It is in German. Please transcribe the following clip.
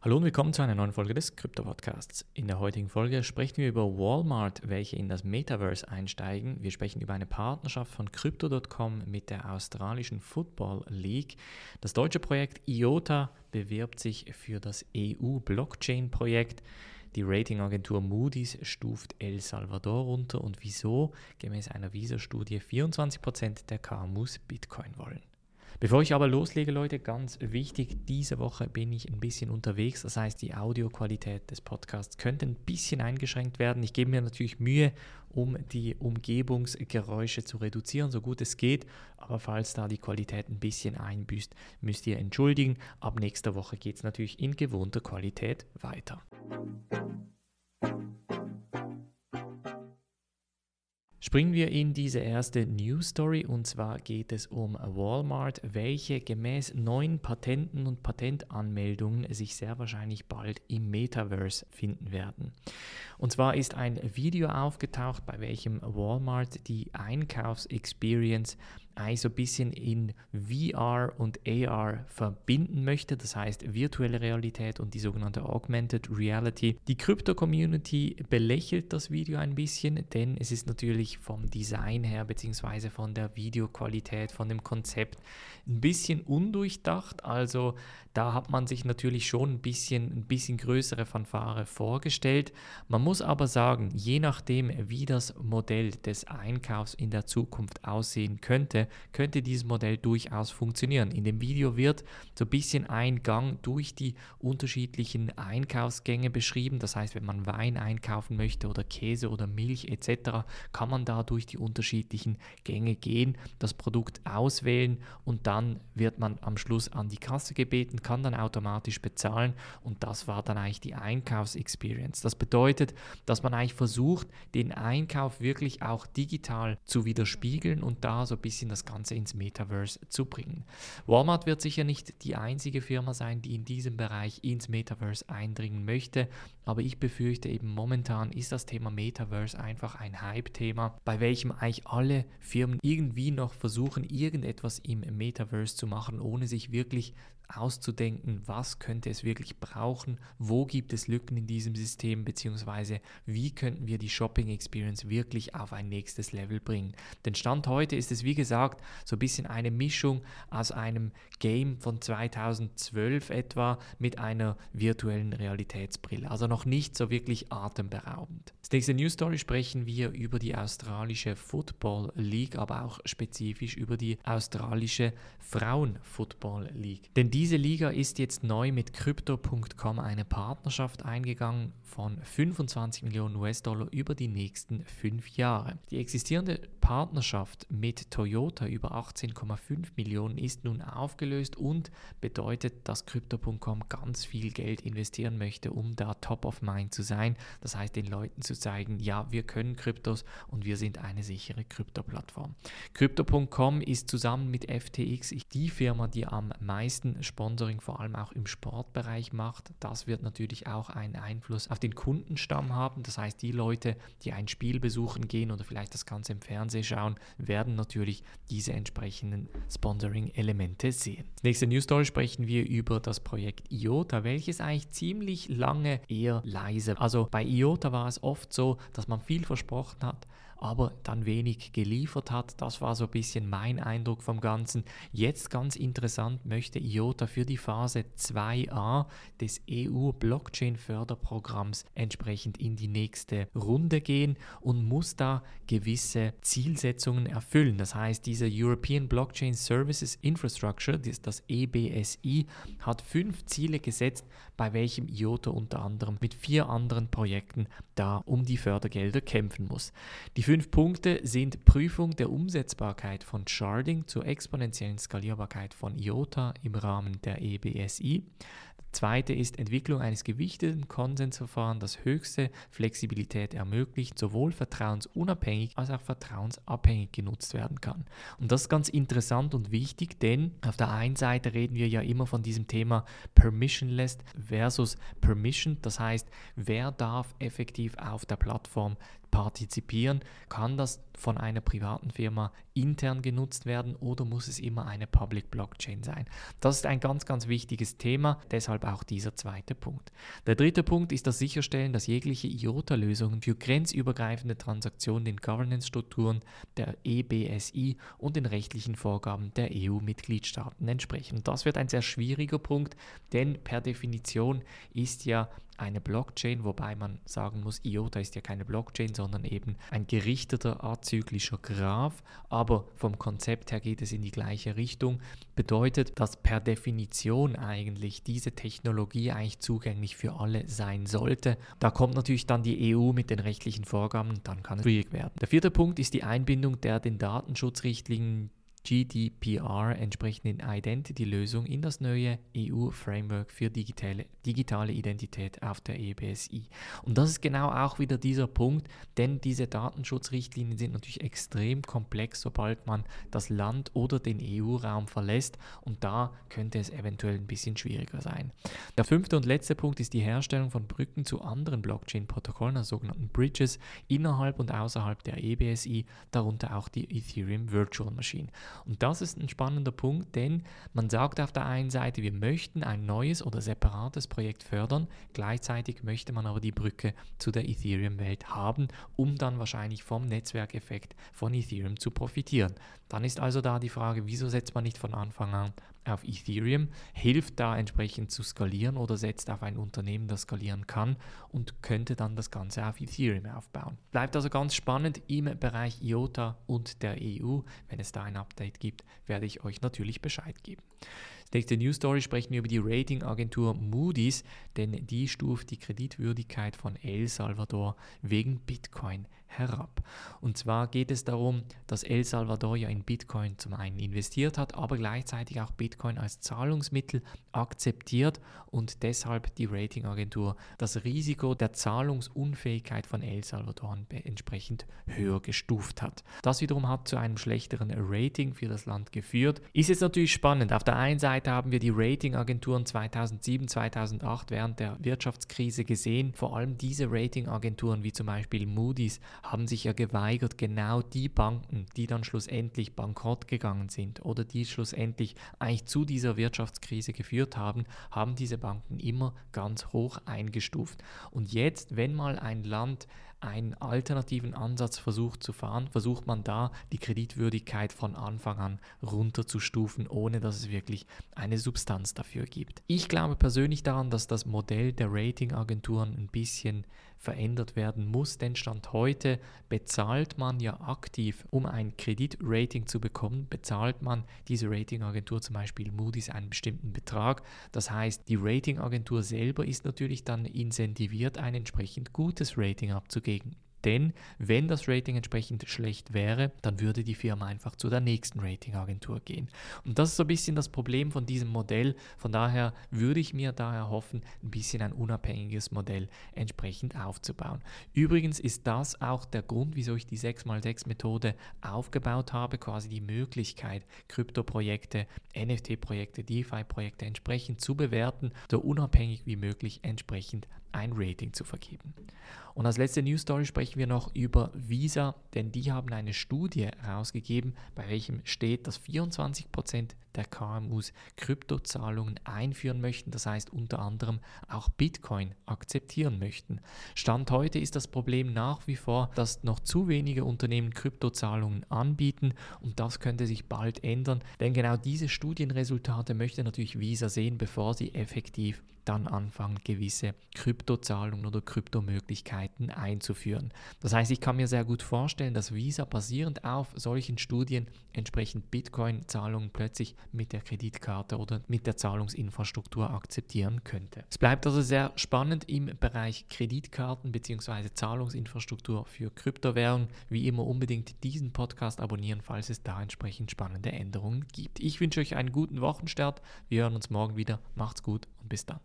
Hallo und willkommen zu einer neuen Folge des Krypto Podcasts. In der heutigen Folge sprechen wir über Walmart, welche in das Metaverse einsteigen. Wir sprechen über eine Partnerschaft von Crypto.com mit der australischen Football League. Das deutsche Projekt IOTA bewirbt sich für das EU-Blockchain-Projekt. Die Ratingagentur Moody's stuft El Salvador runter und wieso gemäß einer Visa-Studie 24% der KMUs Bitcoin wollen. Bevor ich aber loslege, Leute, ganz wichtig, diese Woche bin ich ein bisschen unterwegs. Das heißt, die Audioqualität des Podcasts könnte ein bisschen eingeschränkt werden. Ich gebe mir natürlich Mühe, um die Umgebungsgeräusche zu reduzieren, so gut es geht. Aber falls da die Qualität ein bisschen einbüßt, müsst ihr entschuldigen. Ab nächster Woche geht es natürlich in gewohnter Qualität weiter. Springen wir in diese erste News Story und zwar geht es um Walmart, welche gemäß neuen Patenten und Patentanmeldungen sich sehr wahrscheinlich bald im Metaverse finden werden. Und zwar ist ein Video aufgetaucht, bei welchem Walmart die Einkaufsexperience eigentlich so ein bisschen in VR und AR verbinden möchte, das heißt virtuelle Realität und die sogenannte Augmented Reality. Die Krypto-Community belächelt das Video ein bisschen, denn es ist natürlich vom Design her beziehungsweise von der Videoqualität, von dem Konzept ein bisschen undurchdacht. Also da hat man sich natürlich schon ein bisschen, ein bisschen größere Fanfare vorgestellt. Man muss aber sagen, je nachdem, wie das Modell des Einkaufs in der Zukunft aussehen könnte, könnte dieses Modell durchaus funktionieren. In dem Video wird so ein bisschen ein Gang durch die unterschiedlichen Einkaufsgänge beschrieben. Das heißt, wenn man Wein einkaufen möchte oder Käse oder Milch etc., kann man da durch die unterschiedlichen Gänge gehen, das Produkt auswählen und dann wird man am Schluss an die Kasse gebeten, kann dann automatisch bezahlen und das war dann eigentlich die Einkaufsexperience. Das bedeutet, dass man eigentlich versucht, den Einkauf wirklich auch digital zu widerspiegeln und da so ein bisschen das Ganze ins Metaverse zu bringen. Walmart wird sicher nicht die einzige Firma sein, die in diesem Bereich ins Metaverse eindringen möchte, aber ich befürchte eben momentan ist das Thema Metaverse einfach ein Hype-Thema, bei welchem eigentlich alle Firmen irgendwie noch versuchen, irgendetwas im Metaverse zu machen, ohne sich wirklich auszudenken, was könnte es wirklich brauchen, wo gibt es Lücken in diesem System, beziehungsweise wie könnten wir die Shopping Experience wirklich auf ein nächstes Level bringen. Denn Stand heute ist es, wie gesagt, so ein bisschen eine Mischung aus einem Game von 2012 etwa mit einer virtuellen Realitätsbrille. Also noch nicht so wirklich atemberaubend. Als nächste News Story sprechen wir über die australische Football League, aber auch spezifisch über die australische Frauen Football League. Denn diese Liga ist jetzt neu mit Crypto.com eine Partnerschaft eingegangen von 25 Millionen US-Dollar über die nächsten fünf Jahre. Die existierende Partnerschaft mit Toyota über 18,5 Millionen ist nun aufgelöst und bedeutet, dass Crypto.com ganz viel Geld investieren möchte, um da top of mind zu sein. Das heißt, den Leuten zu zeigen, ja, wir können Kryptos und wir sind eine sichere Krypto-Plattform. Crypto.com ist zusammen mit FTX die Firma, die am meisten Sponsoring vor allem auch im Sportbereich macht. Das wird natürlich auch einen Einfluss auf den Kundenstamm haben. Das heißt, die Leute, die ein Spiel besuchen gehen oder vielleicht das Ganze im Fernsehen schauen, werden natürlich diese entsprechenden Sponsoring-Elemente sehen. Nächste News Story sprechen wir über das Projekt IOTA, welches eigentlich ziemlich lange eher leise. Also bei IOTA war es oft so, dass man viel versprochen hat, aber dann wenig geliefert hat. Das war so ein bisschen mein Eindruck vom Ganzen. Jetzt ganz interessant möchte IOTA für die Phase 2a des EU-Blockchain-Förderprogramms entsprechend in die nächste Runde gehen und muss da gewisse Zielsetzungen erfüllen. Das heißt, diese European Blockchain Services Infrastructure, das EBSI, hat fünf Ziele gesetzt, bei welchem IOTA unter anderem mit vier anderen Projekten da um die Fördergelder kämpfen muss. Die fünf Punkte sind Prüfung der Umsetzbarkeit von Sharding zur exponentiellen Skalierbarkeit von IOTA im Rahmen der EBSI, Zweite ist Entwicklung eines gewichteten Konsensverfahrens, das höchste Flexibilität ermöglicht, sowohl vertrauensunabhängig als auch vertrauensabhängig genutzt werden kann. Und das ist ganz interessant und wichtig, denn auf der einen Seite reden wir ja immer von diesem Thema Permissionless versus Permission. Das heißt, wer darf effektiv auf der Plattform partizipieren, kann das von einer privaten Firma intern genutzt werden oder muss es immer eine Public Blockchain sein? Das ist ein ganz, ganz wichtiges Thema, deshalb auch dieser zweite Punkt. Der dritte Punkt ist das Sicherstellen, dass jegliche IOTA-Lösungen für grenzübergreifende Transaktionen den Governance-Strukturen der EBSI und den rechtlichen Vorgaben der EU-Mitgliedstaaten entsprechen. Und das wird ein sehr schwieriger Punkt, denn per Definition ist ja eine Blockchain, wobei man sagen muss, IOTA ist ja keine Blockchain, sondern eben ein gerichteter azyklischer Graph, aber vom Konzept her geht es in die gleiche Richtung, bedeutet, dass per Definition eigentlich diese Technologie eigentlich zugänglich für alle sein sollte. Da kommt natürlich dann die EU mit den rechtlichen Vorgaben dann kann es schwierig werden. Der vierte Punkt ist die Einbindung der den Datenschutzrichtlinien GDPR entsprechenden Identity-Lösung in das neue EU-Framework für digitale, digitale Identität auf der EBSI. Und das ist genau auch wieder dieser Punkt, denn diese Datenschutzrichtlinien sind natürlich extrem komplex, sobald man das Land oder den EU-Raum verlässt und da könnte es eventuell ein bisschen schwieriger sein. Der fünfte und letzte Punkt ist die Herstellung von Brücken zu anderen Blockchain-Protokollen, also sogenannten Bridges, innerhalb und außerhalb der EBSI, darunter auch die Ethereum Virtual Machine. Und das ist ein spannender Punkt, denn man sagt auf der einen Seite, wir möchten ein neues oder separates Projekt fördern, gleichzeitig möchte man aber die Brücke zu der Ethereum-Welt haben, um dann wahrscheinlich vom Netzwerkeffekt von Ethereum zu profitieren. Dann ist also da die Frage, wieso setzt man nicht von Anfang an auf Ethereum, hilft da entsprechend zu skalieren oder setzt auf ein Unternehmen, das skalieren kann und könnte dann das Ganze auf Ethereum aufbauen. Bleibt also ganz spannend im Bereich IOTA und der EU. Wenn es da ein Update gibt, werde ich euch natürlich Bescheid geben. Nächste News Story sprechen wir über die Ratingagentur Moody's, denn die stuft die Kreditwürdigkeit von El Salvador wegen Bitcoin herab. Und zwar geht es darum, dass El Salvador ja in Bitcoin zum einen investiert hat, aber gleichzeitig auch Bitcoin als Zahlungsmittel akzeptiert und deshalb die Ratingagentur das Risiko der Zahlungsunfähigkeit von El Salvador entsprechend höher gestuft hat. Das wiederum hat zu einem schlechteren Rating für das Land geführt. Ist jetzt natürlich spannend. Auf der einen Seite haben wir die Ratingagenturen 2007, 2008 während der Wirtschaftskrise gesehen. Vor allem diese Ratingagenturen wie zum Beispiel Moody's haben sich ja geweigert, genau die Banken, die dann schlussendlich bankrott gegangen sind oder die schlussendlich eigentlich zu dieser Wirtschaftskrise geführt haben, haben diese Banken immer ganz hoch eingestuft. Und jetzt, wenn mal ein Land einen alternativen Ansatz versucht zu fahren, versucht man da die Kreditwürdigkeit von Anfang an runterzustufen, ohne dass es wirklich eine Substanz dafür gibt. Ich glaube persönlich daran, dass das Modell der Ratingagenturen ein bisschen verändert werden muss, denn Stand heute bezahlt man ja aktiv, um ein Kreditrating zu bekommen, bezahlt man diese Ratingagentur, zum Beispiel Moody's, einen bestimmten Betrag. Das heißt, die Ratingagentur selber ist natürlich dann incentiviert, ein entsprechend gutes Rating abzugeben. Denn wenn das Rating entsprechend schlecht wäre, dann würde die Firma einfach zu der nächsten Ratingagentur gehen. Und das ist so ein bisschen das Problem von diesem Modell. Von daher würde ich mir daher hoffen, ein bisschen ein unabhängiges Modell entsprechend aufzubauen. Übrigens ist das auch der Grund, wieso ich die 6x6 Methode aufgebaut habe, quasi die Möglichkeit, Kryptoprojekte, NFT-Projekte, DeFi-Projekte entsprechend zu bewerten, so unabhängig wie möglich entsprechend ein Rating zu vergeben. Und als letzte News Story sprechen wir noch über Visa, denn die haben eine Studie herausgegeben, bei welchem steht, dass 24% der KMUs Kryptozahlungen einführen möchten, das heißt unter anderem auch Bitcoin akzeptieren möchten. Stand heute ist das Problem nach wie vor, dass noch zu wenige Unternehmen Kryptozahlungen anbieten und das könnte sich bald ändern, denn genau diese Studienresultate möchte natürlich Visa sehen, bevor sie effektiv dann anfangen, gewisse Kryptozahlungen oder Kryptomöglichkeiten einzuführen. Das heißt, ich kann mir sehr gut vorstellen, dass Visa basierend auf solchen Studien entsprechend Bitcoin-Zahlungen plötzlich mit der Kreditkarte oder mit der Zahlungsinfrastruktur akzeptieren könnte. Es bleibt also sehr spannend im Bereich Kreditkarten bzw. Zahlungsinfrastruktur für Kryptowährungen. Wie immer unbedingt diesen Podcast abonnieren, falls es da entsprechend spannende Änderungen gibt. Ich wünsche euch einen guten Wochenstart. Wir hören uns morgen wieder. Macht's gut und bis dann.